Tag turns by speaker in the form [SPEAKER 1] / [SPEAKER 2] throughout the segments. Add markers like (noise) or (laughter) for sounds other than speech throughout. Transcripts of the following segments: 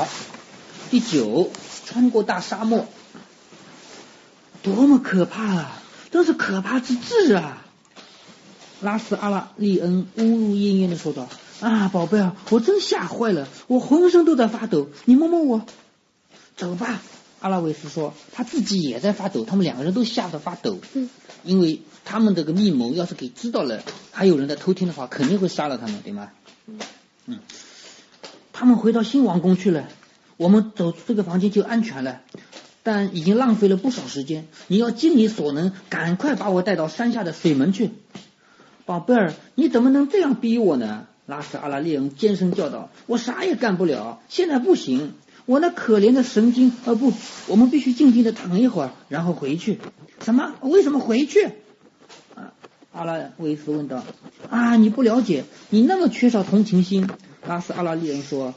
[SPEAKER 1] 好，第九，穿过大沙漠，多么可怕啊！真是可怕之至啊！拉斯阿拉利恩呜呜咽咽的说道：“啊，宝贝啊，我真吓坏了，我浑身都在发抖。你摸摸我，走吧。”阿拉维斯说：“他自己也在发抖，他们两个人都吓得发抖。
[SPEAKER 2] 嗯，
[SPEAKER 1] 因为他们这个密谋要是给知道了，还有人在偷听的话，肯定会杀了他们，对吗？嗯，他们回到新王宫去了，我们走出这个房间就安全了。但已经浪费了不少时间，你要尽你所能，赶快把我带到山下的水门去。”宝贝儿，你怎么能这样逼我呢？拉斯阿拉利恩尖声叫道：“我啥也干不了，现在不行。”我那可怜的神经，呃不，我们必须静静的躺一会儿，然后回去。什么？为什么回去？阿拉维斯问道。啊，你不了解，你那么缺少同情心。拉斯阿拉利恩说，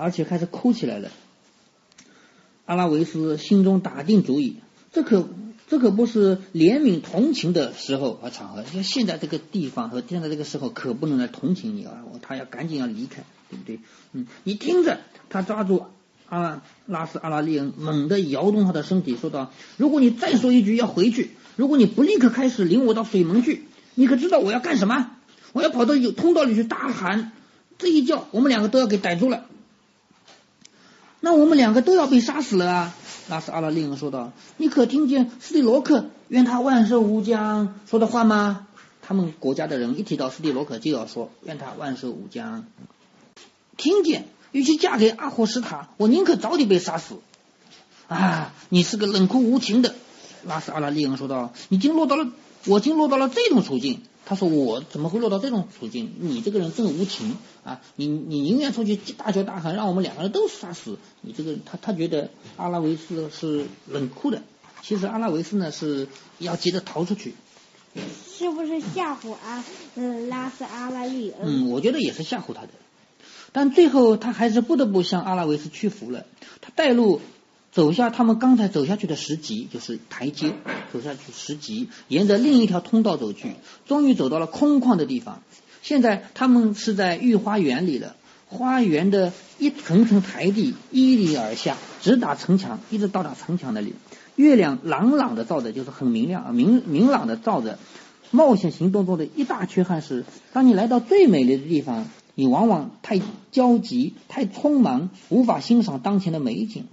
[SPEAKER 1] 而且开始哭起来了。阿拉维斯心中打定主意，这可这可不是怜悯同情的时候和场合。因为现在这个地方和现在这个时候，可不能来同情你啊！他要赶紧要离开，对不对？嗯，你听着，他抓住。阿拉斯阿拉利恩猛地摇动他的身体，说道：“如果你再说一句要回去，如果你不立刻开始领我到水门去，你可知道我要干什么？我要跑到有通道里去大喊，这一叫我们两个都要给逮住了。那我们两个都要被杀死了啊！”拉斯阿拉利恩说道：“你可听见斯蒂罗克愿他万寿无疆说的话吗？他们国家的人一提到斯蒂罗克就要说愿他万寿无疆，听见。”与其嫁给阿霍斯塔，我宁可早点被杀死。啊，你是个冷酷无情的，拉斯阿拉利恩说道。已经落到了，我竟落到了这种处境。他说我怎么会落到这种处境？你这个人真无情啊！你你宁愿出去大叫大喊，让我们两个人都杀死。你这个他他觉得阿拉维斯是冷酷的，其实阿拉维斯呢是要急着逃出去。
[SPEAKER 2] 是不是吓唬阿嗯拉斯阿拉利恩？
[SPEAKER 1] 嗯，我觉得也是吓唬他的。但最后他还是不得不向阿拉维斯屈服了。他带路走下他们刚才走下去的石级，就是台阶，走下去石级，沿着另一条通道走去，终于走到了空旷的地方。现在他们是在御花园里了。花园的一层层台地依篱而下，直达城墙，一直到达城墙那里。月亮朗朗的照着，就是很明亮、明明朗的照着。冒险行动中的一大缺憾是，当你来到最美丽的地方。你往往太焦急、太匆忙，无法欣赏当前的美景，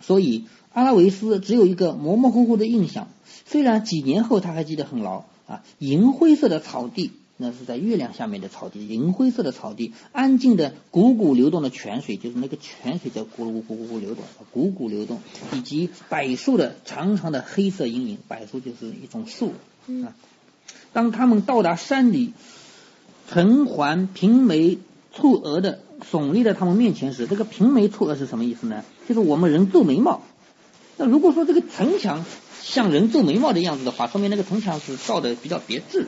[SPEAKER 1] 所以阿拉维斯只有一个模模糊糊的印象。虽然几年后他还记得很牢啊，银灰色的草地，那是在月亮下面的草地，银灰色的草地，安静的汩汩流动的泉水，就是那个泉水在咕噜咕咕咕流动，汩汩流动，以及柏树的长长的黑色阴影，柏树就是一种树啊。当他们到达山里。橙环平眉蹙额的耸立在他们面前时，这个平眉蹙额是什么意思呢？就是我们人皱眉毛。那如果说这个城墙像人皱眉毛的样子的话，说明那个城墙是造的比较别致。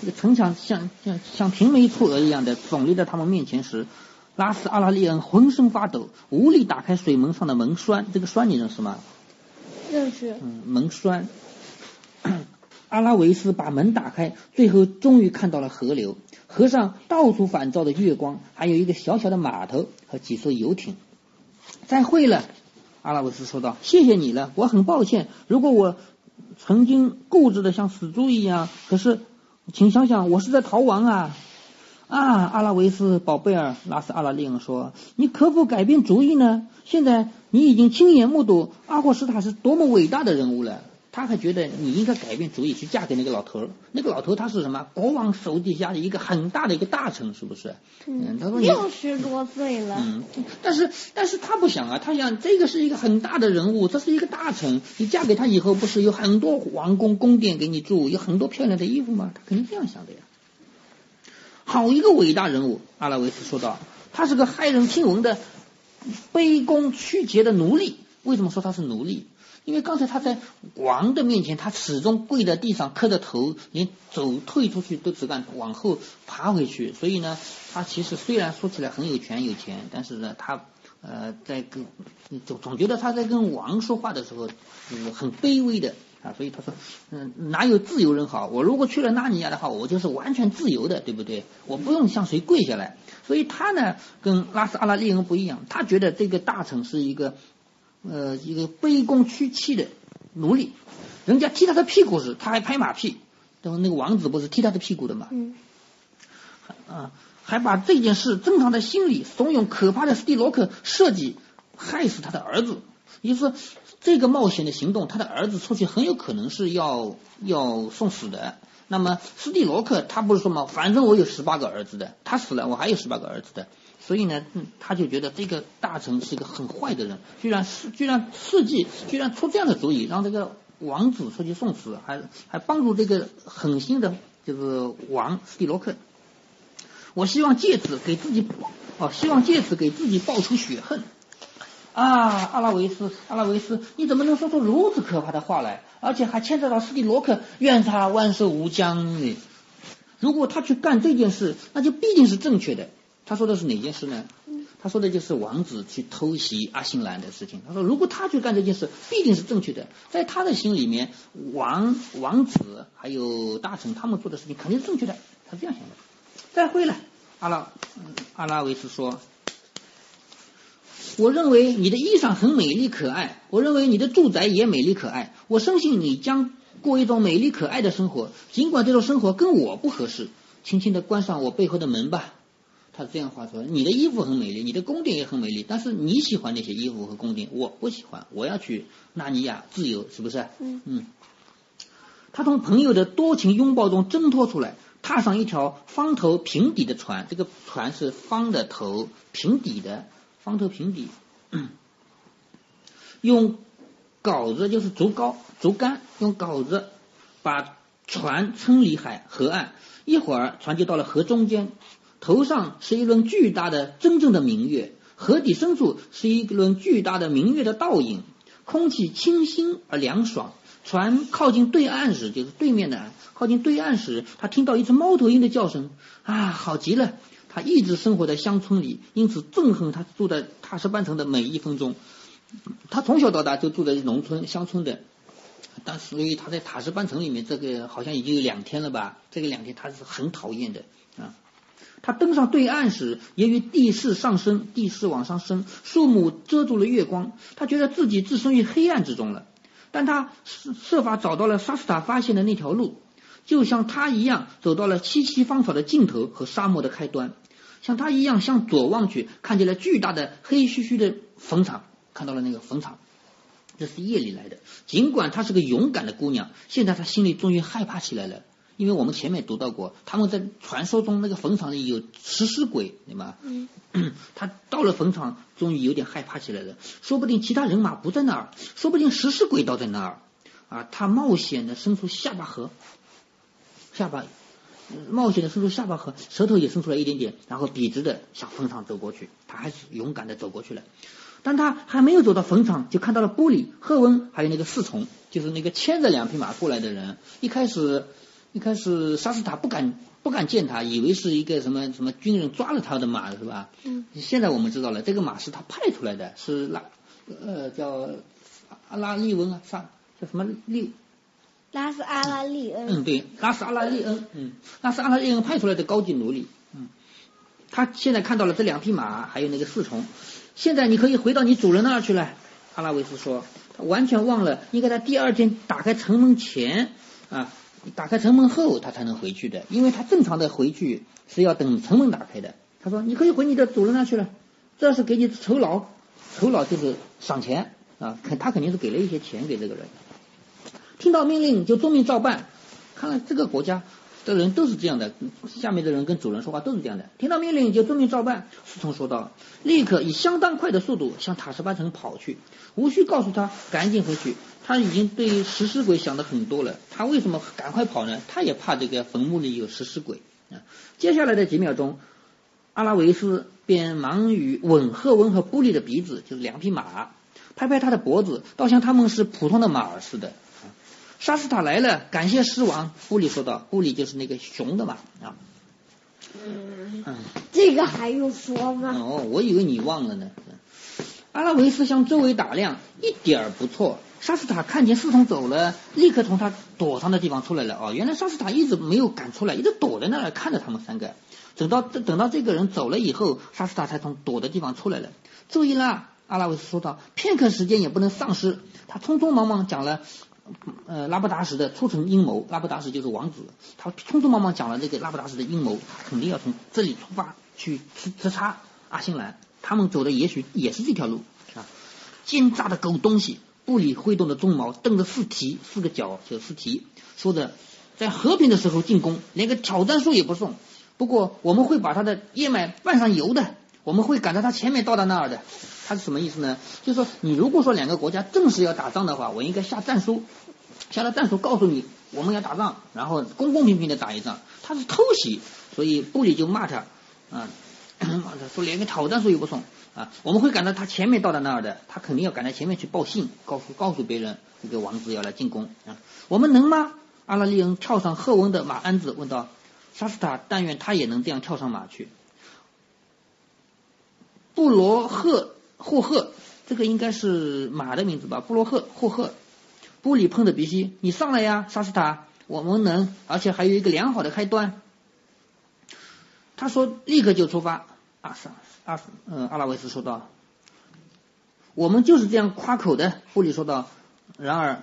[SPEAKER 1] 这个城墙像像像平眉蹙额一样的耸立在他们面前时，拉斯阿拉利恩浑身发抖，无力打开水门上的门栓。这个栓你认识吗？
[SPEAKER 2] 认识。
[SPEAKER 1] 嗯，门栓。阿拉维斯把门打开，最后终于看到了河流，河上到处反照的月光，还有一个小小的码头和几艘游艇。再会了，阿拉维斯说道：“谢谢你了，我很抱歉。如果我曾经固执的像死猪一样，可是，请想想，我是在逃亡啊！啊，阿拉维斯宝贝儿，拉斯阿拉利恩说，你可否改变主意呢？现在你已经亲眼目睹阿霍斯塔是多么伟大的人物了。”他还觉得你应该改变主意去嫁给那个老头儿。那个老头他是什么？国王手底下的一个很大的一个大臣，是不是？
[SPEAKER 2] 嗯，他说六十多岁了。
[SPEAKER 1] 嗯，但是但是他不想啊，他想这个是一个很大的人物，这是一个大臣，你嫁给他以后不是有很多王宫宫殿给你住，有很多漂亮的衣服吗？他肯定这样想的呀。好一个伟大人物，阿拉维斯说道。他是个骇人听闻的卑躬屈节的奴隶。为什么说他是奴隶？因为刚才他在王的面前，他始终跪在地上磕着头，连走退出去都只敢往后爬回去。所以呢，他其实虽然说起来很有权有钱，但是呢，他呃在跟总总觉得他在跟王说话的时候，很卑微的啊，所以他说，嗯，哪有自由人好？我如果去了纳尼亚的话，我就是完全自由的，对不对？我不用向谁跪下来。所以他呢，跟拉斯阿拉利恩不一样，他觉得这个大臣是一个，呃，一个卑躬屈膝的奴隶。人家踢他的屁股时，他还拍马屁。然后那个王子不是踢他的屁股的嘛？
[SPEAKER 2] 嗯。
[SPEAKER 1] 啊，还把这件事正常的心理怂恿可怕的斯蒂罗克设计害死他的儿子。也就是说，这个冒险的行动，他的儿子出去很有可能是要要送死的。那么斯蒂罗克他不是说嘛，反正我有十八个儿子的，他死了我还有十八个儿子的，所以呢，他就觉得这个大臣是一个很坏的人，居然是居然设计，居然出这样的主意，让这个王子出去送死，还还帮助这个狠心的，就是王斯蒂罗克。我希望借此给自己，哦，希望借此给自己报仇雪恨。啊，阿拉维斯，阿拉维斯，你怎么能说出如此可怕的话来？而且还牵扯到斯蒂罗克，愿他万寿无疆呢？如果他去干这件事，那就必定是正确的。他说的是哪件事呢？他说的就是王子去偷袭阿辛兰的事情。他说，如果他去干这件事，必定是正确的。在他的心里面，王王子还有大臣他们做的事情肯定是正确的。他这样想的。再会了，阿拉阿拉维斯说。我认为你的衣裳很美丽可爱，我认为你的住宅也美丽可爱。我深信你将过一种美丽可爱的生活，尽管这种生活跟我不合适。轻轻的关上我背后的门吧。他是这样话说：你的衣服很美丽，你的宫殿也很美丽，但是你喜欢那些衣服和宫殿，我不喜欢。我要去纳尼亚自由，是不是？
[SPEAKER 2] 嗯
[SPEAKER 1] 嗯。他从朋友的多情拥抱中挣脱出来，踏上一条方头平底的船。这个船是方的头平底的。方头平底，(clears throat) 用镐子就是竹篙、竹竿，用镐子把船撑离海河岸。一会儿，船就到了河中间，头上是一轮巨大的真正的明月，河底深处是一轮巨大的明月的倒影。空气清新而凉爽。船靠近对岸时，就是对面的，靠近对岸时，他听到一只猫头鹰的叫声，啊，好极了。他一直生活在乡村里，因此憎恨他住在塔什班城的每一分钟。他从小到大就住在农村乡村的，但是由于他在塔什班城里面，这个好像已经有两天了吧？这个两天他是很讨厌的。他登上对岸时，由于地势上升，地势往上升，树木遮住了月光，他觉得自己置身于黑暗之中了。但他设法找到了沙斯塔发现的那条路，就像他一样，走到了萋萋芳草的尽头和沙漠的开端。像他一样向左望去，看见了巨大的黑黢黢的坟场，看到了那个坟场，这是夜里来的。尽管她是个勇敢的姑娘，现在她心里终于害怕起来了，因为我们前面读到过，他们在传说中那个坟场里有食尸鬼，对吗？
[SPEAKER 2] 嗯。(clears throat)
[SPEAKER 1] 他到了坟场，终于有点害怕起来了。说不定其他人马不在那儿，说不定食尸鬼倒在那儿。啊，他冒险的伸出下巴颌，下巴。冒险的伸出下巴和舌头也伸出来一点点，然后笔直的向坟场走过去。他还是勇敢的走过去了。但他还没有走到坟场，就看到了波里、赫温还有那个侍从，就是那个牵着两匹马过来的人。一开始，一开始沙斯塔不敢不敢见他，以为是一个什么什么军人抓了他的马，是吧？
[SPEAKER 2] 嗯。
[SPEAKER 1] 现在我们知道了，这个马是他派出来的，是拉呃叫阿拉利文啊，上叫什么利？
[SPEAKER 2] 拉斯阿拉利恩。
[SPEAKER 1] 嗯，对，拉斯阿拉利恩，嗯，拉斯阿拉利恩派出来的高级奴隶，嗯，他现在看到了这两匹马，还有那个侍从，现在你可以回到你主人那儿去了。阿拉维斯说，他完全忘了应该在第二天打开城门前啊，打开城门后他才能回去的，因为他正常的回去是要等城门打开的。他说，你可以回你的主人那去了，这是给你酬劳，酬劳就是赏钱啊，肯他肯定是给了一些钱给这个人。听到命令就遵命照办，看来这个国家的人都是这样的，下面的人跟主人说话都是这样的。听到命令就遵命照办。侍从说道：“立刻以相当快的速度向塔什巴城跑去，无需告诉他赶紧回去。他已经对食尸鬼想的很多了。他为什么赶快跑呢？他也怕这个坟墓里有食尸鬼啊。”接下来的几秒钟，阿拉维斯便忙于吻赫温和布利的鼻子，就是两匹马，拍拍他的脖子，倒像他们是普通的马儿似的。沙斯塔来了，感谢狮王。布里说道：“布里就是那个熊的嘛啊。”
[SPEAKER 2] 嗯，这个还用说吗？
[SPEAKER 1] 哦，我以为你忘了呢。阿拉维斯向周围打量，一点儿不错。沙斯塔看见侍从走了，立刻从他躲藏的地方出来了。哦，原来沙斯塔一直没有敢出来，一直躲在那儿看着他们三个。等到等到这个人走了以后，沙斯塔才从躲的地方出来了。注意啦，阿拉维斯说道，片刻时间也不能丧失。他匆匆忙忙讲了，呃，拉布达什的促成阴谋。拉布达什就是王子，他匆匆忙忙讲了这个拉布达什的阴谋，肯定要从这里出发去刺刺杀阿星兰。他们走的也许也是这条路啊！奸诈的狗东西！布里挥动的鬃毛，瞪着四蹄，四个角就四蹄，说着，在和平的时候进攻，连个挑战书也不送。不过我们会把他的叶脉拌上油的，我们会赶在他前面到达那儿的。他是什么意思呢？就是说，你如果说两个国家正式要打仗的话，我应该下战书，下了战书告诉你我们要打仗，然后公公平平的打一仗。他是偷袭，所以布里就骂他，啊。他 (clears throat) 说连个挑战书也不送啊！我们会赶到他前面到达那儿的，他肯定要赶在前面去报信，告诉告诉别人这个王子要来进攻啊！我们能吗？阿拉利恩跳上赫温的马鞍子，问道：“沙斯塔，但愿他也能这样跳上马去。”布罗赫霍赫，这个应该是马的名字吧？布罗赫霍赫，布里碰的鼻息，你上来呀，沙斯塔，我们能，而且还有一个良好的开端。他说：“立刻就出发。”阿萨阿嗯阿拉维斯说道：“我们就是这样夸口的。”布里说道：“然而，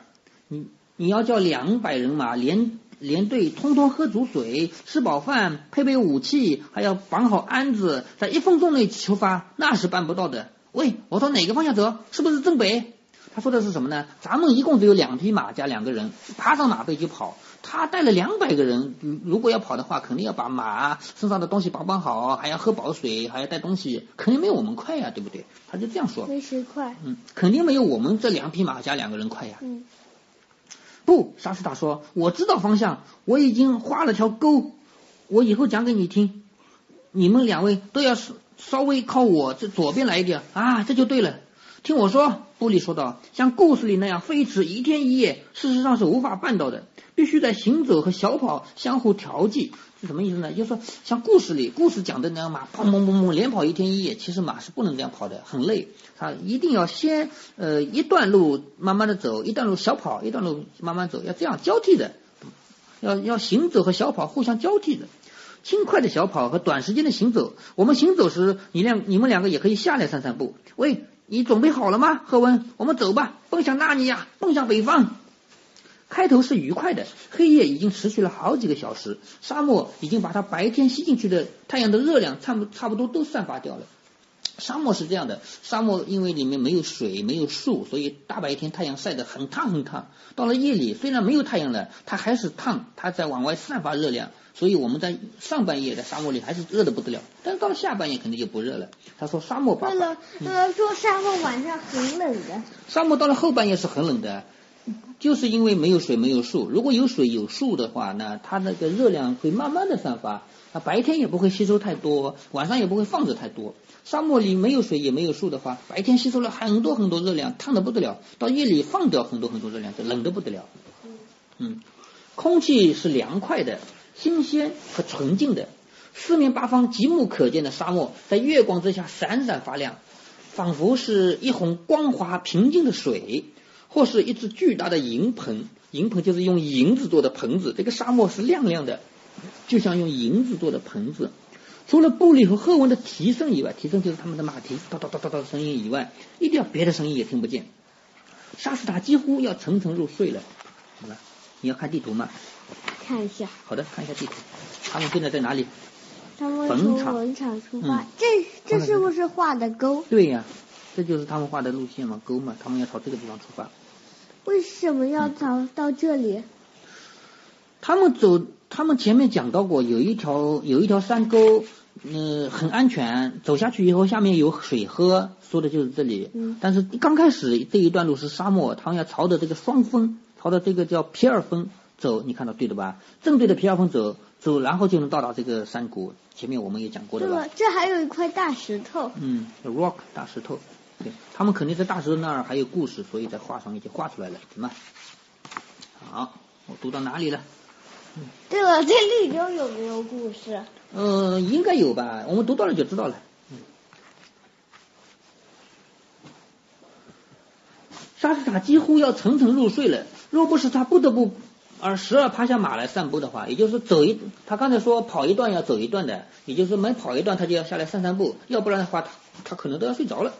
[SPEAKER 1] 你你要叫两百人马连连队，通通喝足水，吃饱饭，配备武器，还要绑好鞍子，在一分钟内出发，那是办不到的。喂，我从哪个方向走？是不是正北？”他说的是什么呢？咱们一共只有两匹马加两个人，爬上马背就跑。他带了两百个人，如果要跑的话，肯定要把马身上的东西绑绑好，还要喝饱水，还要带东西，肯定没有我们快呀，对不对？他就这样说。
[SPEAKER 2] 没谁快。
[SPEAKER 1] 嗯，肯定没有我们这两匹马加两个人快呀。
[SPEAKER 2] 嗯。
[SPEAKER 1] 不，沙斯塔说，我知道方向，我已经画了条沟，我以后讲给你听。你们两位都要稍稍微靠我这左边来一点啊，这就对了。听我说，布里说道，像故事里那样飞驰一天一夜，事实上是无法办到的。必须在行走和小跑相互调剂，什么意思呢？就是说，像故事里故事讲的那样，马砰砰砰砰连跑一天一夜，其实马是不能这样跑的，很累。它一定要先呃一段路慢慢的走，一段路小跑，一段路慢慢走，要这样交替的，要要行走和小跑互相交替的，轻快的小跑和短时间的行走。我们行走时，你两你们两个也可以下来散散步。喂，你准备好了吗，何文？我们走吧，奔向纳尼亚，奔向北方。开头是愉快的，黑夜已经持续了好几个小时，沙漠已经把它白天吸进去的太阳的热量差不差不多都散发掉了。沙漠是这样的，沙漠因为里面没有水，没有树，所以大白天太阳晒得很烫很烫。到了夜里，虽然没有太阳了，它还是烫，它在往外散发热量。所以我们在上半夜在沙漠里还是热的不得了，但是到了下半夜肯定就不热了。他说沙漠把
[SPEAKER 2] 对了，呃，说沙漠晚上很冷的。
[SPEAKER 1] 沙漠到了后半夜是很冷的。就是因为没有水没有树，如果有水有树的话，那它那个热量会慢慢的散发，它白天也不会吸收太多，晚上也不会放着太多。沙漠里没有水也没有树的话，白天吸收了很多很多热量，烫的不得了，到夜里放掉很多很多热量，就冷的不得了。嗯，空气是凉快的、新鲜和纯净的，四面八方极目可见的沙漠在月光之下闪闪发亮，仿佛是一泓光滑平静的水。或是一只巨大的银盆，银盆就是用银子做的盆子。这个沙漠是亮亮的，就像用银子做的盆子。除了布里和赫文的蹄声以外，蹄声就是他们的马蹄哒哒哒哒哒的声音以外，一点别的声音也听不见。沙斯塔几乎要沉沉入睡了。好了，你要看地图吗？
[SPEAKER 2] 看一下。
[SPEAKER 1] 好的，看一下地图。他们现在在哪里？
[SPEAKER 2] 他们从坟场出发。这这是不是画的沟？
[SPEAKER 1] 对呀，这就是他们画的路线嘛，沟嘛，他们要朝这个地方出发。
[SPEAKER 2] 为什么要走到这里？
[SPEAKER 1] 他们走，他们前面讲到过，有一条有一条山沟，嗯，很安全，走下去以后下面有水喝，说的就是这里。
[SPEAKER 2] 嗯。
[SPEAKER 1] 但是刚开始这一段路是沙漠，他们要朝着这个双峰，朝着这个叫皮尔峰走，你看到对的吧？正对着皮尔峰走，走然后就能到达这个山谷。前面我们也讲过的吧？
[SPEAKER 2] 这还有一块大石头。
[SPEAKER 1] 嗯，rock 大石头。对他们肯定在大石头那儿还有故事，所以在画上已经画出来了，怎么？好，我读到哪里了？
[SPEAKER 2] 对了，这绿洲有没有故事？
[SPEAKER 1] 嗯，应该有吧，我们读到了就知道了。嗯。沙沙斯塔几乎要沉沉入睡了。若不是他不得不而时而趴下马来散步的话，也就是走一，他刚才说跑一段要走一段的，也就是每跑一段他就要下来散散步，要不然的话他他可能都要睡着了。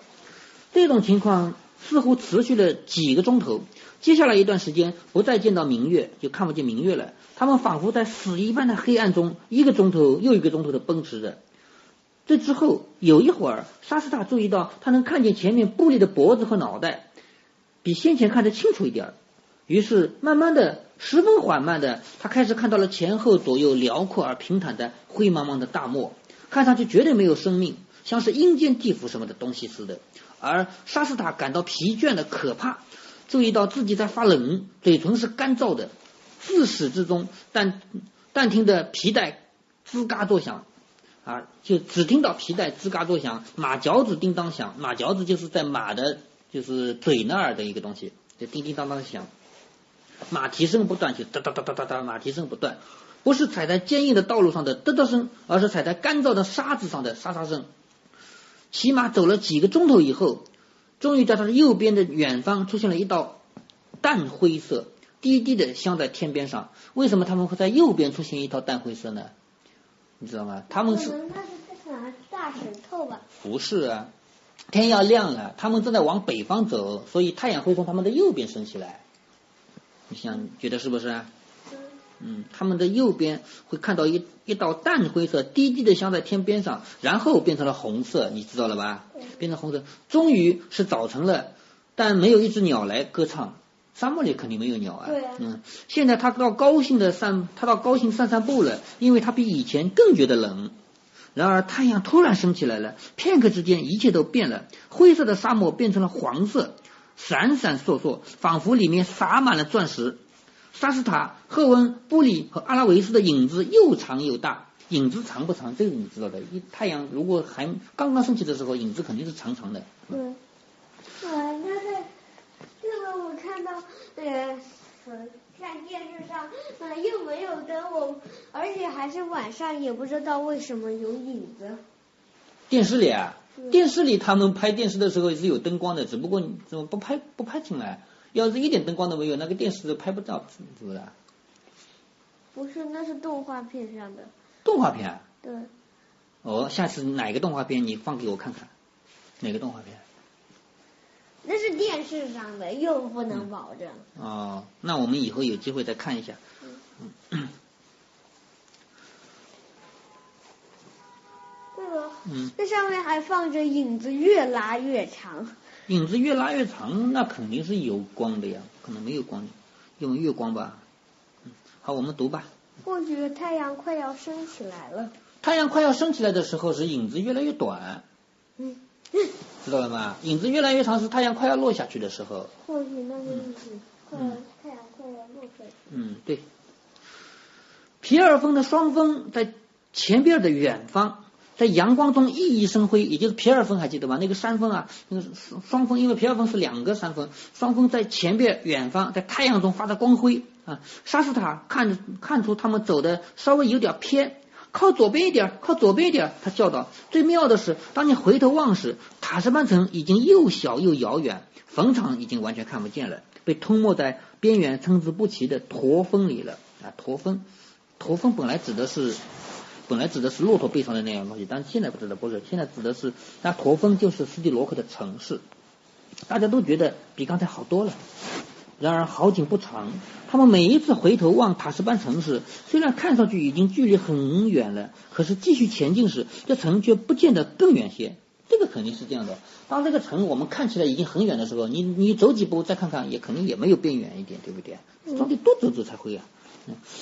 [SPEAKER 1] 这种情况似乎持续了几个钟头。接下来一段时间不再见到明月，就看不见明月了。他们仿佛在死一般的黑暗中，一个钟头又一个钟头的奔驰着。这之后有一会儿，沙斯塔注意到他能看见前面布利的脖子和脑袋，比先前看得清楚一点。于是慢慢的、十分缓慢的，他开始看到了前后左右辽阔而平坦的灰茫茫的大漠，看上去绝对没有生命，像是阴间地府什么的东西似的。而沙斯塔感到疲倦的可怕，注意到自己在发冷，嘴唇是干燥的，自始至终，但但听得皮带吱嘎作响。啊，就只听到皮带吱嘎作响，马脚子叮当响，马脚子就是在马的，就是嘴那儿的一个东西，就叮叮当当响，马蹄声不断，就哒哒哒哒哒哒，马蹄声不断，不是踩在坚硬的道路上的哒哒声，而是踩在干燥的沙子上的沙沙声。骑马走了几个钟头以后，终于在他的右边的远方出现了一道淡灰色，低低的镶在天边上。为什么他们会在右边出现一道淡灰色呢？你知道吗？他们是
[SPEAKER 2] 那是大石头吧？
[SPEAKER 1] 不是啊，天要亮了，他们正在往北方走，所以太阳会从他们的右边升起来。你想觉得是不是啊？嗯，他们的右边会看到一一道淡灰色，低低的镶在天边上，然后变成了红色，你知道了吧？变成红色，终于是早晨了，但没有一只鸟来歌唱。沙漠里肯定没有鸟啊。
[SPEAKER 2] 对啊
[SPEAKER 1] 嗯，现在他到高兴的散，他到高兴散散步了，因为他比以前更觉得冷。然而太阳突然升起来了，片刻之间一切都变了，灰色的沙漠变成了黄色，闪闪烁烁，仿佛里面洒满了钻石。沙斯塔、赫温、布里和阿拉维斯的影子又长又大，影子长不长？这个你知道的。一太阳如果还刚刚升起的时候，影子肯定是长长的。
[SPEAKER 2] 嗯。啊，那在这个我看到呃，看电视上，呃，又没有灯，我而且还是晚上，也不知道为什么有影子。
[SPEAKER 1] 电视里啊，
[SPEAKER 2] 嗯
[SPEAKER 1] 电视里他们拍电视的时候是有灯光的，只不过你怎么不拍不拍进来？要是一点灯光都没有，那个电视都拍不到，是不是啊？
[SPEAKER 2] 不是，那是动画片上的。
[SPEAKER 1] 动画片啊，
[SPEAKER 2] 对，
[SPEAKER 1] 哦，下次哪个动画片你放给我看看？哪个动画片？
[SPEAKER 2] 那是电视上的，又不能保证。
[SPEAKER 1] 哦，那我们以后有机会再看一下。
[SPEAKER 2] 这个，
[SPEAKER 1] 嗯，
[SPEAKER 2] 这上面还放着影子越拉越长。
[SPEAKER 1] 影子越拉越长，那肯定是有光的呀，可能没有光，用月光吧。嗯，好，我们读吧。
[SPEAKER 2] 或许太阳快要升起来了。
[SPEAKER 1] 太阳快要升起来的时候，是影子越来越短，
[SPEAKER 2] 嗯，
[SPEAKER 1] 知道了吗？影子越来越长是太阳快要落下去的时候。
[SPEAKER 2] 或许那个意思，快要太阳快要落下去。
[SPEAKER 1] 嗯，对。皮尔峰的双峰在前边的远方，在阳光中熠熠生辉，也就是皮尔峰，还记得吗？那个山峰啊，那个双双峰，因为皮尔峰是两个山峰，双峰在前边远方，在太阳中发着光辉啊。沙斯塔看看出他们走的稍微有点偏，靠左边一点，靠左边一点，他叫道。最妙的是，当你回头望时，塔什曼城已经又小又遥远，坟场已经完全看不见了，被吞没在边缘参差不齐的驼峰里了啊！驼峰，驼峰本来指的是。本来指的是骆驼背上的那样东西，但是现在不知道不是，现在指的是那驼峰就是斯蒂罗克的城市，大家都觉得比刚才好多了。然而好景不长，他们每一次回头望塔什班城时，虽然看上去已经距离很远了，可是继续前进时，这城却不见得更远些。这个肯定是这样的。当这个城我们看起来已经很远的时候，你你走几步再看看，也肯定也没有变远一点，对不对？总得多走走才会啊。嗯，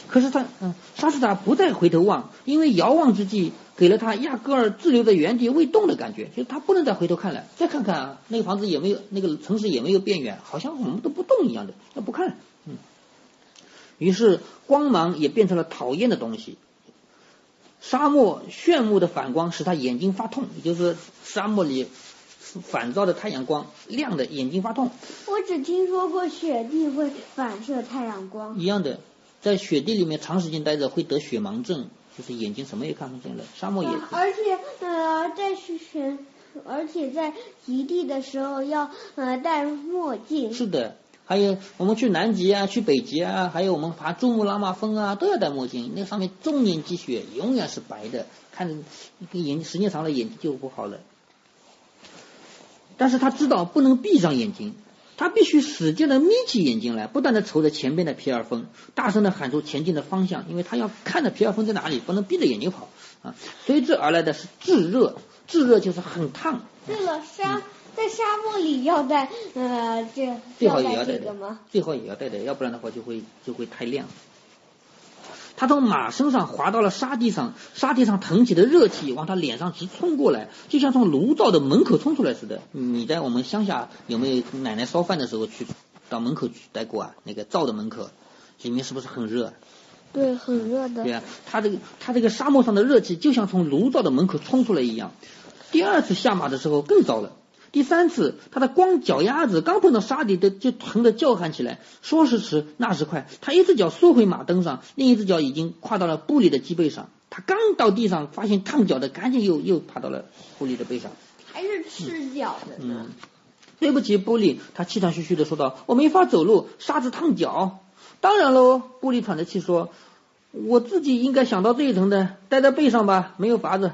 [SPEAKER 1] 可是他，嗯，沙斯塔不再回头望，因为遥望之际给了他压根儿滞留在原地未动的感觉，就是他不能再回头看了。再看看啊，那个房子也没有，那个城市也没有变远，好像我们都不动一样的，那不看了。嗯，于是光芒也变成了讨厌的东西。沙漠炫目的反光使他眼睛发痛，也就是沙漠里反照的太阳光亮的眼睛发痛。
[SPEAKER 2] 我只听说过雪地会反射太阳光。
[SPEAKER 1] 一样的，在雪地里面长时间待着会得雪盲症，就是眼睛什么也看不见了。沙漠也
[SPEAKER 2] 而且呃，在雪雪而且在极地的时候要呃戴墨镜。
[SPEAKER 1] 是的，还有我们去南极啊，去北极啊，还有我们爬珠穆朗玛峰啊，都要戴墨镜。那上面终年积雪，永远是白的，看着眼时间长了眼睛就不好了。但是他知道不能闭上眼睛。他必须使劲的眯起眼睛来，不断的瞅着前边的皮尔峰，大声的喊出前进的方向，因为他要看着皮尔峰在哪里，不能闭着眼睛跑啊。随之而来的是炙热，炙热就是很烫。
[SPEAKER 2] 对了，沙在沙漠里要带呃这
[SPEAKER 1] 最好也要带
[SPEAKER 2] 的
[SPEAKER 1] 吗？最好也要带的，要不然的话就会就会太亮。他从马身上滑到了沙地上，沙地上腾起的热气往他脸上直冲过来，就像从炉灶的门口冲出来似的。你在我们乡下有没有奶奶烧饭的时候去到门口去待过啊？那个灶的门口里面是不是很热？
[SPEAKER 2] 对，很热的。
[SPEAKER 1] 对啊，他这个他这个沙漠上的热气就像从炉灶的门口冲出来一样。第二次下马的时候更糟了。第三次，他的光脚丫子刚碰到沙地，的就疼得叫喊起来。说时迟，那时快，他一只脚缩回马蹬上，另一只脚已经跨到了布里的脊背上。他刚到地上，发现烫脚的，赶紧又又爬到了布里的背上。
[SPEAKER 2] 还是赤脚的呢。
[SPEAKER 1] 对不起，布里，他气喘吁吁的说道：“我没法走路，沙子烫脚。”当然喽，布里喘着气说：“我自己应该想到这一层的，待在背上吧，没有法子。”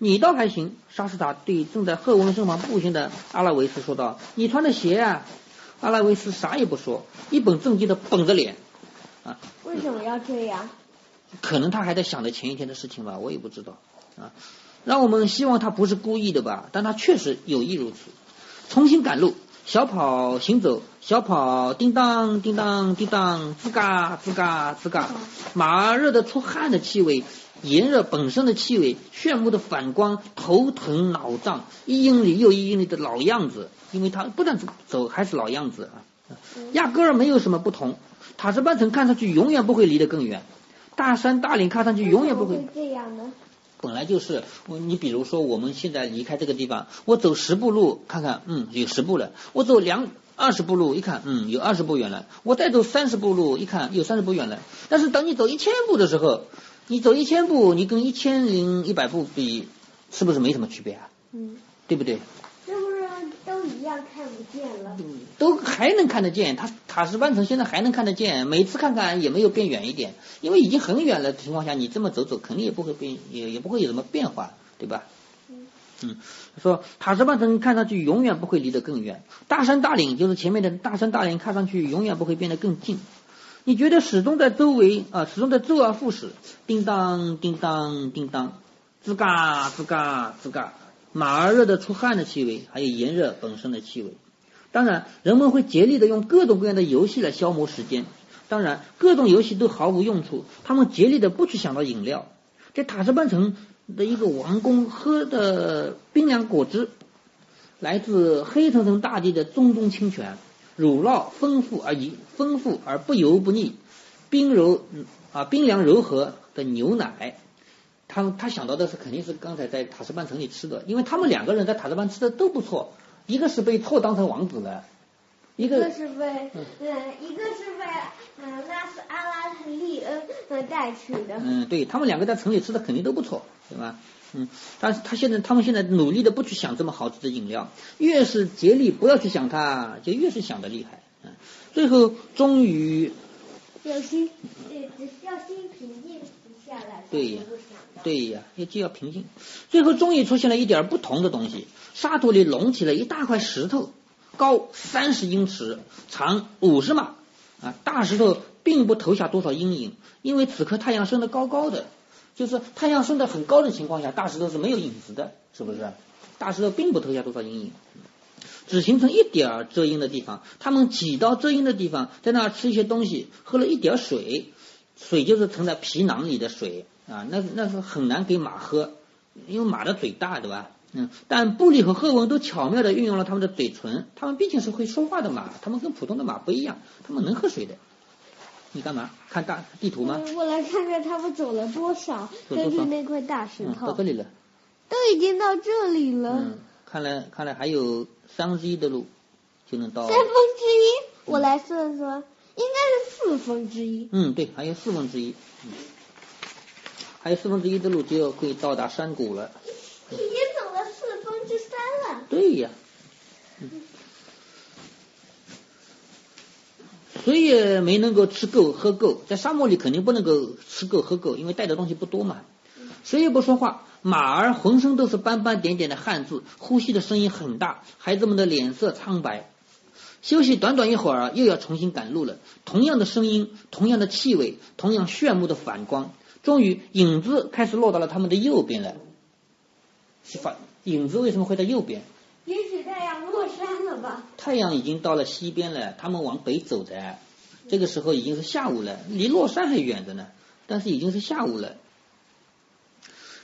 [SPEAKER 1] 你倒还行，沙斯塔对正在赫文身旁步行的阿拉维斯说道：“你穿的鞋啊！”阿拉维斯啥也不说，一本正经的绷着脸。
[SPEAKER 2] 啊，为什么要这样？
[SPEAKER 1] 可能他还在想着前一天的事情吧，我也不知道。啊，让我们希望他不是故意的吧，但他确实有意如此。重新赶路，小跑行走，小跑叮当叮当叮当，吱嘎吱嘎吱嘎，马儿热得出汗的气味。炎热本身的气味，炫目的反光，头疼脑胀，一英里又一英里的老样子，因为他不但走还是老样子啊，压根儿没有什么不同。塔什班城看上去永远不会离得更远，大山大岭看上去永远不会
[SPEAKER 2] 这样呢。
[SPEAKER 1] 本来就是，你比如说我们现在离开这个地方，我走十步路看看，嗯，有十步了；我走两二十步路一看，嗯，有二十步远了；我再走三十步路一看，有三十步远了。但是等你走一千步的时候。你走一千步，你跟一千零一百步比，是不是没什么区别啊？
[SPEAKER 2] 嗯，
[SPEAKER 1] 对不对？
[SPEAKER 2] 是不是都一样看不见了？嗯，
[SPEAKER 1] 都还能看得见，它塔什班城现在还能看得见，每次看看也没有变远一点，因为已经很远了情况下，你这么走走，肯定也不会变，也也不会有什么变化，对吧？嗯，嗯，说塔什班城看上去永远不会离得更远，大山大岭就是前面的大山大岭，看上去永远不会变得更近。你觉得始终在周围啊，始终在周而复始，叮当叮当叮当，吱嘎吱嘎吱嘎，马儿热得出汗的气味，还有炎热本身的气味。当然，人们会竭力的用各种各样的游戏来消磨时间。当然，各种游戏都毫无用处。他们竭力的不去想到饮料，在塔什班城的一个王宫喝的冰凉果汁，来自黑层层大地的中东清泉。乳酪丰富而已，丰富而不油不腻，冰柔啊冰凉柔和的牛奶，他他想到的是肯定是刚才在塔什班城里吃的，因为他们两个人在塔什班吃的都不错，一个是被错当成王子了，
[SPEAKER 2] 一个是被嗯。一个是被嗯拉斯阿拉利恩带去的，
[SPEAKER 1] 嗯对他们两个在城里吃的肯定都不错，对吧？嗯，但是他现在，他们现在努力的不去想这么好吃的饮料，越是竭力不要去想它，就越是想的厉害。嗯，最后终于
[SPEAKER 2] 要心，要心平静下来。
[SPEAKER 1] 对呀，对呀，要就要平静。最后终于出现了一点不同的东西，沙土里隆起了一大块石头，高三十英尺，长五十码。啊，大石头并不投下多少阴影，因为此刻太阳升得高高的。就是太阳升得很高的情况下，大石头是没有影子的，是不是？大石头并不投下多少阴影，只形成一点儿遮阴的地方。他们挤到遮阴的地方，在那儿吃一些东西，喝了一点水，水就是盛在皮囊里的水啊，那那是很难给马喝，因为马的嘴大，对吧？嗯，但布里和赫文都巧妙地运用了他们的嘴唇，他们毕竟是会说话的马，他们跟普通的马不一样，他们能喝水的。你干嘛？看大地图吗？
[SPEAKER 2] 我来看看他们走了多少，根据那块大石头。
[SPEAKER 1] 到这里了。
[SPEAKER 2] 都已经到这里了。
[SPEAKER 1] 嗯，看来看来还有三分之一的路就能到。
[SPEAKER 2] 三分之一，我来算算，应该是四分之一。
[SPEAKER 1] 嗯，对，还有四分之一。嗯，还有四分之一的路就可以到达山谷了。
[SPEAKER 2] 已经走了四分之三了
[SPEAKER 1] 对呀，谁也没能够吃够喝够，在沙漠里肯定不能够吃够喝够，因为带的东西不多嘛。谁也不说话，马儿浑身都是斑斑点点的汗渍，呼吸的声音很大，孩子们的脸色苍白。休息短短一会儿，又要重新赶路了。同样的声音，同样的气味，同样炫目的反光。终于，影子开始落到了他们的右边了。反影子为什么会在右边？
[SPEAKER 2] 也许太阳
[SPEAKER 1] 已经到了西边了，他们往北走的。这个时候已经是下午了，离落山还远着呢。但是已经是下午了。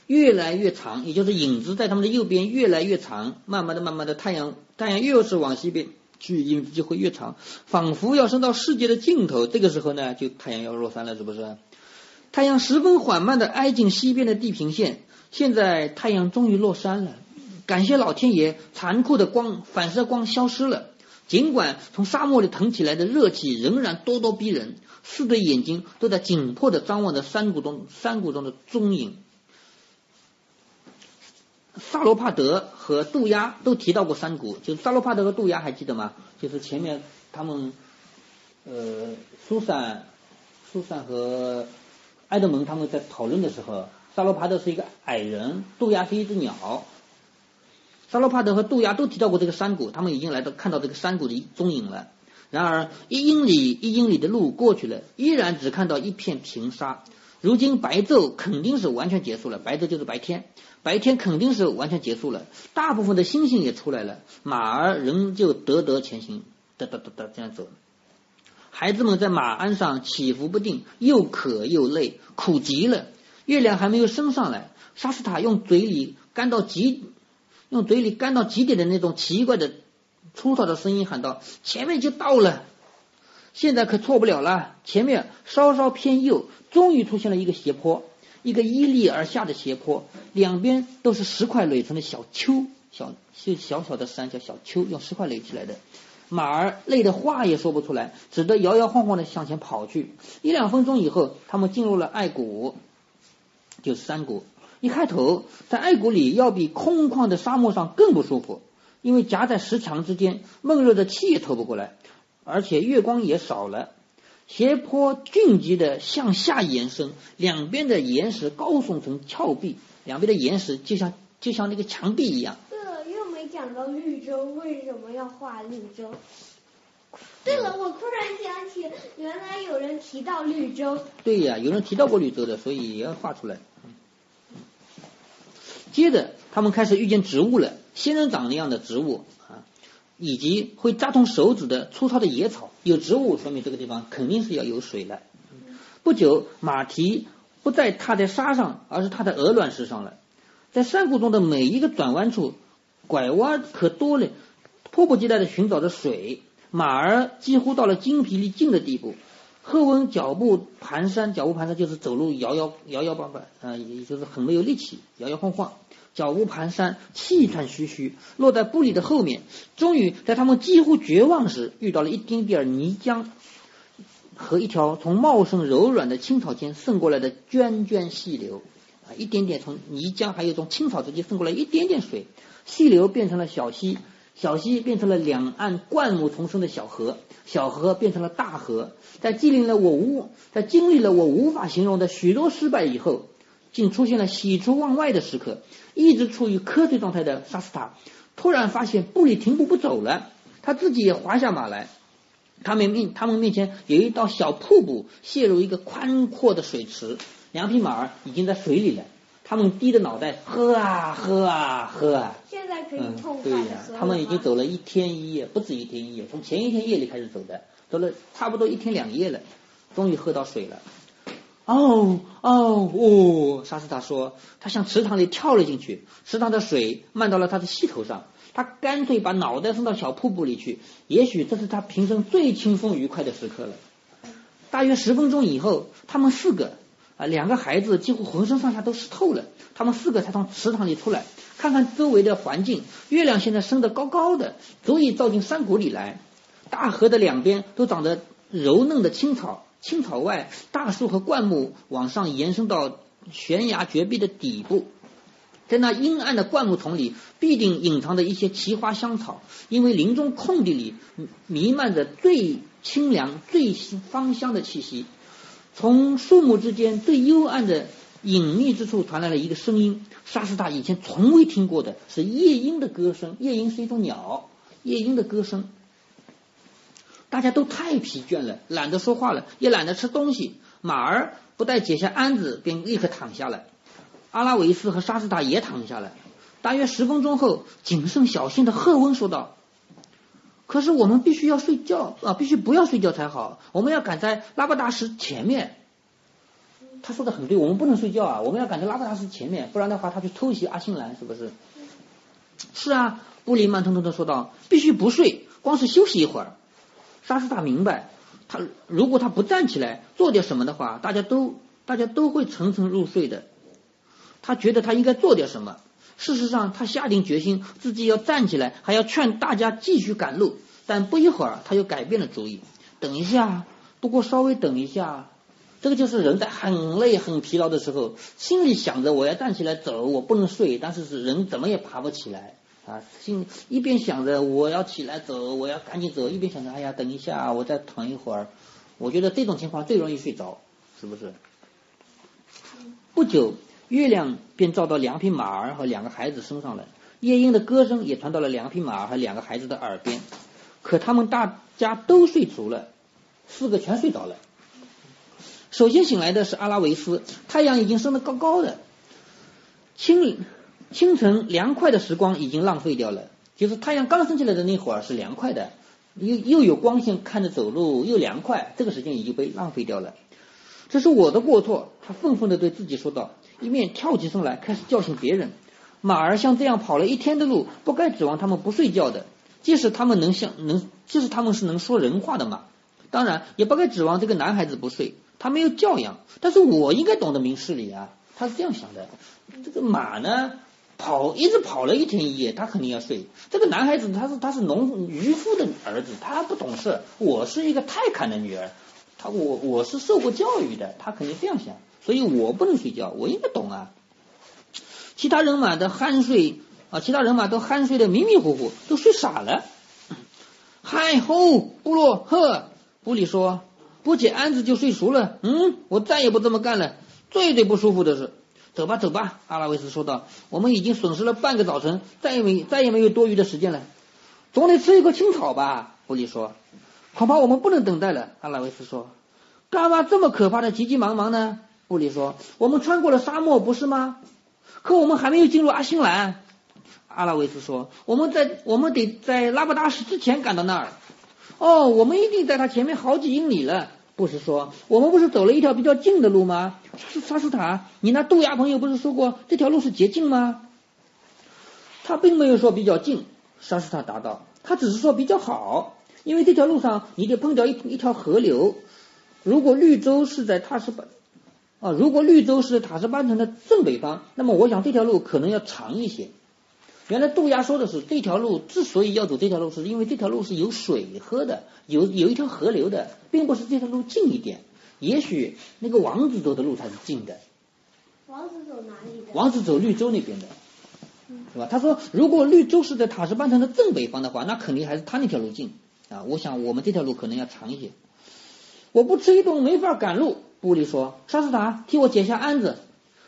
[SPEAKER 1] 越来越长，也就是影子在他们的右边越来越长。慢慢的，慢慢的，太阳太阳又是往西边。距影子就会越长，仿佛要升到世界的尽头。这个时候呢，就太阳要落山了，是不是？太阳十分缓慢的挨近西边的地平线。现在太阳终于落山了，感谢老天爷，残酷的光反射光消失了。尽管从沙漠里腾起来的热气仍然咄咄逼人，四对眼睛都在紧迫的张望着山谷中山谷中的踪影。萨罗帕德和杜鸦都提到过山谷，就是萨罗帕德和杜鸦还记得吗？就是前面他们呃苏珊、苏珊和埃德蒙他们在讨论的时候，萨罗帕德是一个矮人，杜鸦是一只鸟。萨罗帕德和杜鸦都提到过这个山谷，他们已经来到看到这个山谷的踪影了。然而一英里一英里的路过去了，依然只看到一片平沙。如今白昼肯定是完全结束了，白昼就是白天。白天肯定是完全结束了，大部分的星星也出来了，马儿仍旧得得前行，哒哒哒哒这样走。孩子们在马鞍上起伏不定，又渴又累，苦极了。月亮还没有升上来，沙斯塔用嘴里干到极，用嘴里干到极点的那种奇怪的粗糙的声音喊道：“前面就到了，现在可错不了了。前面稍稍偏右，终于出现了一个斜坡。”一个依立而下的斜坡，两边都是石块垒成的小丘，小是小小的山叫小丘，用石块垒起来的。马儿累得话也说不出来，只得摇摇晃晃的向前跑去。一两分钟以后，他们进入了爱谷，就是山谷。一开头，在爱谷里要比空旷的沙漠上更不舒服，因为夹在石墙之间，闷热的气也透不过来，而且月光也少了。斜坡峻急的向下延伸，两边的岩石高耸成峭壁，两边的岩石就像就像那个墙壁一样。
[SPEAKER 2] 对了，又没讲到绿洲，为什么要画绿洲？对了，我突然想起，原来有人提到绿洲。
[SPEAKER 1] 对呀，有人提到过绿洲的，所以也要画出来。接着，他们开始遇见植物了，仙人掌那样的植物啊。以及会扎痛手指的粗糙的野草，有植物说明这个地方肯定是要有水了。不久，马蹄不再踏在沙上，而是踏在鹅卵石上了。在山谷中的每一个转弯处，拐弯可多了，迫不及待的寻找着水。马儿几乎到了精疲力尽的地步，赫温脚步蹒跚，脚步蹒跚就是走路摇摇摇摇摆摆，啊，也就是很没有力气，摇摇晃晃。脚步蹒跚，气喘吁吁，落在布里的后面。终于在他们几乎绝望时，遇到了一丁点儿泥浆和一条从茂盛柔软的青草间渗过来的涓涓细流。啊，一点点从泥浆还有从青草之间渗过来一点点水，细流变成了小溪，小溪变成了两岸灌木丛生的小河，小河变成了大河。在经历了我无在经历了我无法形容的许多失败以后。竟出现了喜出望外的时刻。一直处于瞌睡状态的萨斯塔突然发现布里停步不走了，他自己也滑下马来。他们面他们面前有一道小瀑布泄入一个宽阔的水池，两匹马儿已经在水里了。他们低着脑袋喝啊喝啊喝啊。
[SPEAKER 2] 现在可以痛快
[SPEAKER 1] 对呀，他们已经走了一天一夜，不止一天一夜，从前一天夜里开始走的，走了差不多一天两夜了，终于喝到水了。哦哦哦！沙斯塔说，他向池塘里跳了进去，池塘的水漫到了他的膝头上，他干脆把脑袋伸到小瀑布里去。也许这是他平生最轻松愉快的时刻了。大约十分钟以后，他们四个啊，两个孩子几乎浑身上下都湿透了。他们四个才从池塘里出来，看看周围的环境。月亮现在升得高高的，足以照进山谷里来。大河的两边都长着柔嫩的青草。青草外，大树和灌木往上延伸到悬崖绝壁的底部。在那阴暗的灌木丛里，必定隐藏着一些奇花香草，因为林中空地里弥漫着最清凉、最芳香的气息。从树木之间最幽暗的隐秘之处传来了一个声音，莎士塔以前从未听过的是夜莺的歌声。夜莺是一种鸟，夜莺的歌声。大家都太疲倦了，懒得说话了，也懒得吃东西。马儿不待解下鞍子，便立刻躺下了。阿拉维斯和莎士塔也躺下了。大约十分钟后，谨慎小心的赫温说道：“可是我们必须要睡觉啊，必须不要睡觉才好。我们要赶在拉布达什前面。”他说的很对，我们不能睡觉啊，我们要赶在拉布达什前面，不然的话他去偷袭阿星兰，是不是？是啊，布里慢吞吞的说道：“必须不睡，光是休息一会儿。”莎士塔明白，他如果他不站起来做点什么的话，大家都大家都会沉沉入睡的。他觉得他应该做点什么。事实上，他下定决心自己要站起来，还要劝大家继续赶路。但不一会儿，他又改变了主意。等一下，不过稍微等一下。这个就是人在很累、很疲劳的时候，心里想着我要站起来走，我不能睡，但是是人怎么也爬不起来啊。心一边想着我要起来走，我要赶紧走，一边想着哎呀，等一下，我再躺一会儿。我觉得这种情况最容易睡着，是不是？不久。月亮便照到两匹马儿和两个孩子身上了，夜莺的歌声也传到了两匹马儿和两个孩子的耳边。可他们大家都睡足了，四个全睡着了。首先醒来的是阿拉维斯，太阳已经升得高高的，清清晨凉快的时光已经浪费掉了。就是太阳刚升起来的那会儿是凉快的，又又有光线看着走路又凉快，这个时间已经被浪费掉了。这是我的过错，他愤愤地对自己说道。一面跳起身来，开始教训别人。马儿像这样跑了一天的路，不该指望他们不睡觉的。即使他们能像能，即使他们是能说人话的马，当然也不该指望这个男孩子不睡。他没有教养，但是我应该懂得明事理啊。他是这样想的。这个马呢，跑一直跑了一天一夜，他肯定要睡。这个男孩子他是他是农渔夫的儿子，他不懂事。我是一个泰坦的女儿，他我我是受过教育的，他肯定这样想。所以我不能睡觉，我应该懂啊。其他人嘛都酣睡啊，其他人嘛都酣睡的迷迷糊糊，都睡傻了。嗨吼，布洛赫，布里说，不解鞍子就睡熟了。嗯，我再也不这么干了。最最不舒服的是，走吧走吧，阿拉维斯说道，我们已经损失了半个早晨，再也没再也没有多余的时间了。总得吃一口青草吧，布里说。恐怕我们不能等待了，阿拉维斯说。干嘛这么可怕的急急忙忙呢？布里说：“我们穿过了沙漠，不是吗？可我们还没有进入阿辛兰。”阿拉维斯说：“我们在，我们得在拉布达什之前赶到那儿。”哦，我们一定在他前面好几英里了。布什说：“我们不是走了一条比较近的路吗？”沙沙斯塔，你那豆芽朋友不是说过这条路是捷径吗？他并没有说比较近。沙斯塔答道：“他只是说比较好，因为这条路上你得碰掉一一条河流。如果绿洲是在塔什巴。”啊，如果绿洲是塔什班城的正北方，那么我想这条路可能要长一些。原来杜鸦说的是，这条路之所以要走这条路，是因为这条路是有水喝的，有有一条河流的，并不是这条路近一点。也许那个王子走的路才是近的。
[SPEAKER 2] 王子走哪里的？
[SPEAKER 1] 王子走绿洲那边的，是吧？他说，如果绿洲是在塔什班城的正北方的话，那肯定还是他那条路近啊。我想我们这条路可能要长一些。我不吃一顿没法赶路。布里说：“沙斯塔，替我解下鞍子。”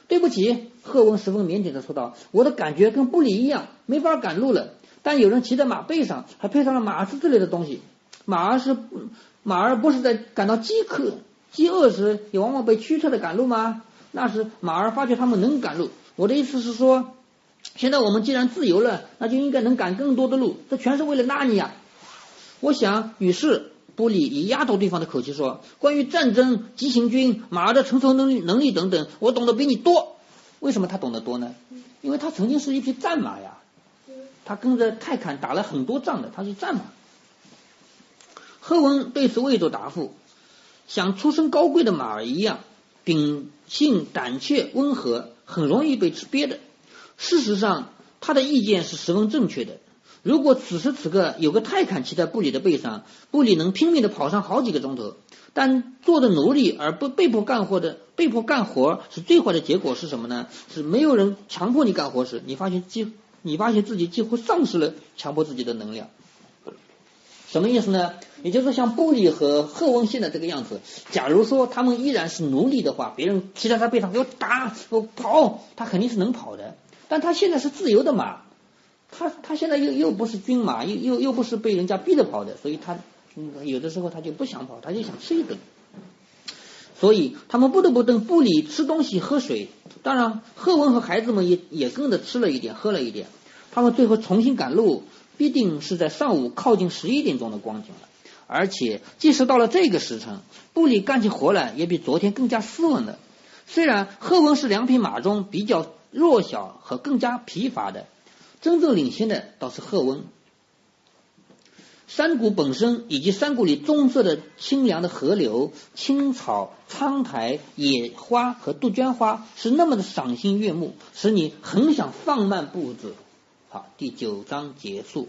[SPEAKER 1] 对不起，赫文十分腼腆的说道：“我的感觉跟布里一样，没法赶路了。但有人骑在马背上，还配上了马刺之类的东西。马儿是马儿，不是在感到饥渴、饥饿时，也往往被驱车的赶路吗？那时马儿发觉他们能赶路。我的意思是说，现在我们既然自由了，那就应该能赶更多的路。这全是为了纳尼亚。我想，于是。”布里以压倒对方的口气说：“关于战争、急行军、马儿的承受能力、能力等等，我懂得比你多。为什么他懂得多呢？因为他曾经是一匹战马呀，他跟着泰坦打了很多仗的，他是战马。”赫文对此未作答复。像出身高贵的马儿一样，秉性胆怯、温和，很容易被吃瘪的。事实上，他的意见是十分正确的。如果此时此刻有个泰坦骑在布里的背上，布里能拼命的跑上好几个钟头。但做的奴隶而不被迫干活的被迫干活是最坏的结果是什么呢？是没有人强迫你干活时，你发现几你发现自己几乎丧失了强迫自己的能量。什么意思呢？也就是说像布里和赫温现在这个样子，假如说他们依然是奴隶的话，别人骑在他背上给我打，我跑，他肯定是能跑的。但他现在是自由的马，他他现在又又不是军马，又又又不是被人家逼着跑的，所以他有的时候他就不想跑，他就想吃一顿。所以他们不得不等布里吃东西喝水。当然，赫文和孩子们也也跟着吃了一点，喝了一点。他们最后重新赶路。必定是在上午靠近十一点钟的光景了，而且即使到了这个时辰，布里干起活来也比昨天更加斯文了。虽然赫文是两匹马中比较弱小和更加疲乏的，真正领先的倒是赫温。山谷本身以及山谷里棕色的清凉的河流、青草、苍苔、野花和杜鹃花是那么的赏心悦目，使你很想放慢步子。好，第九章结束。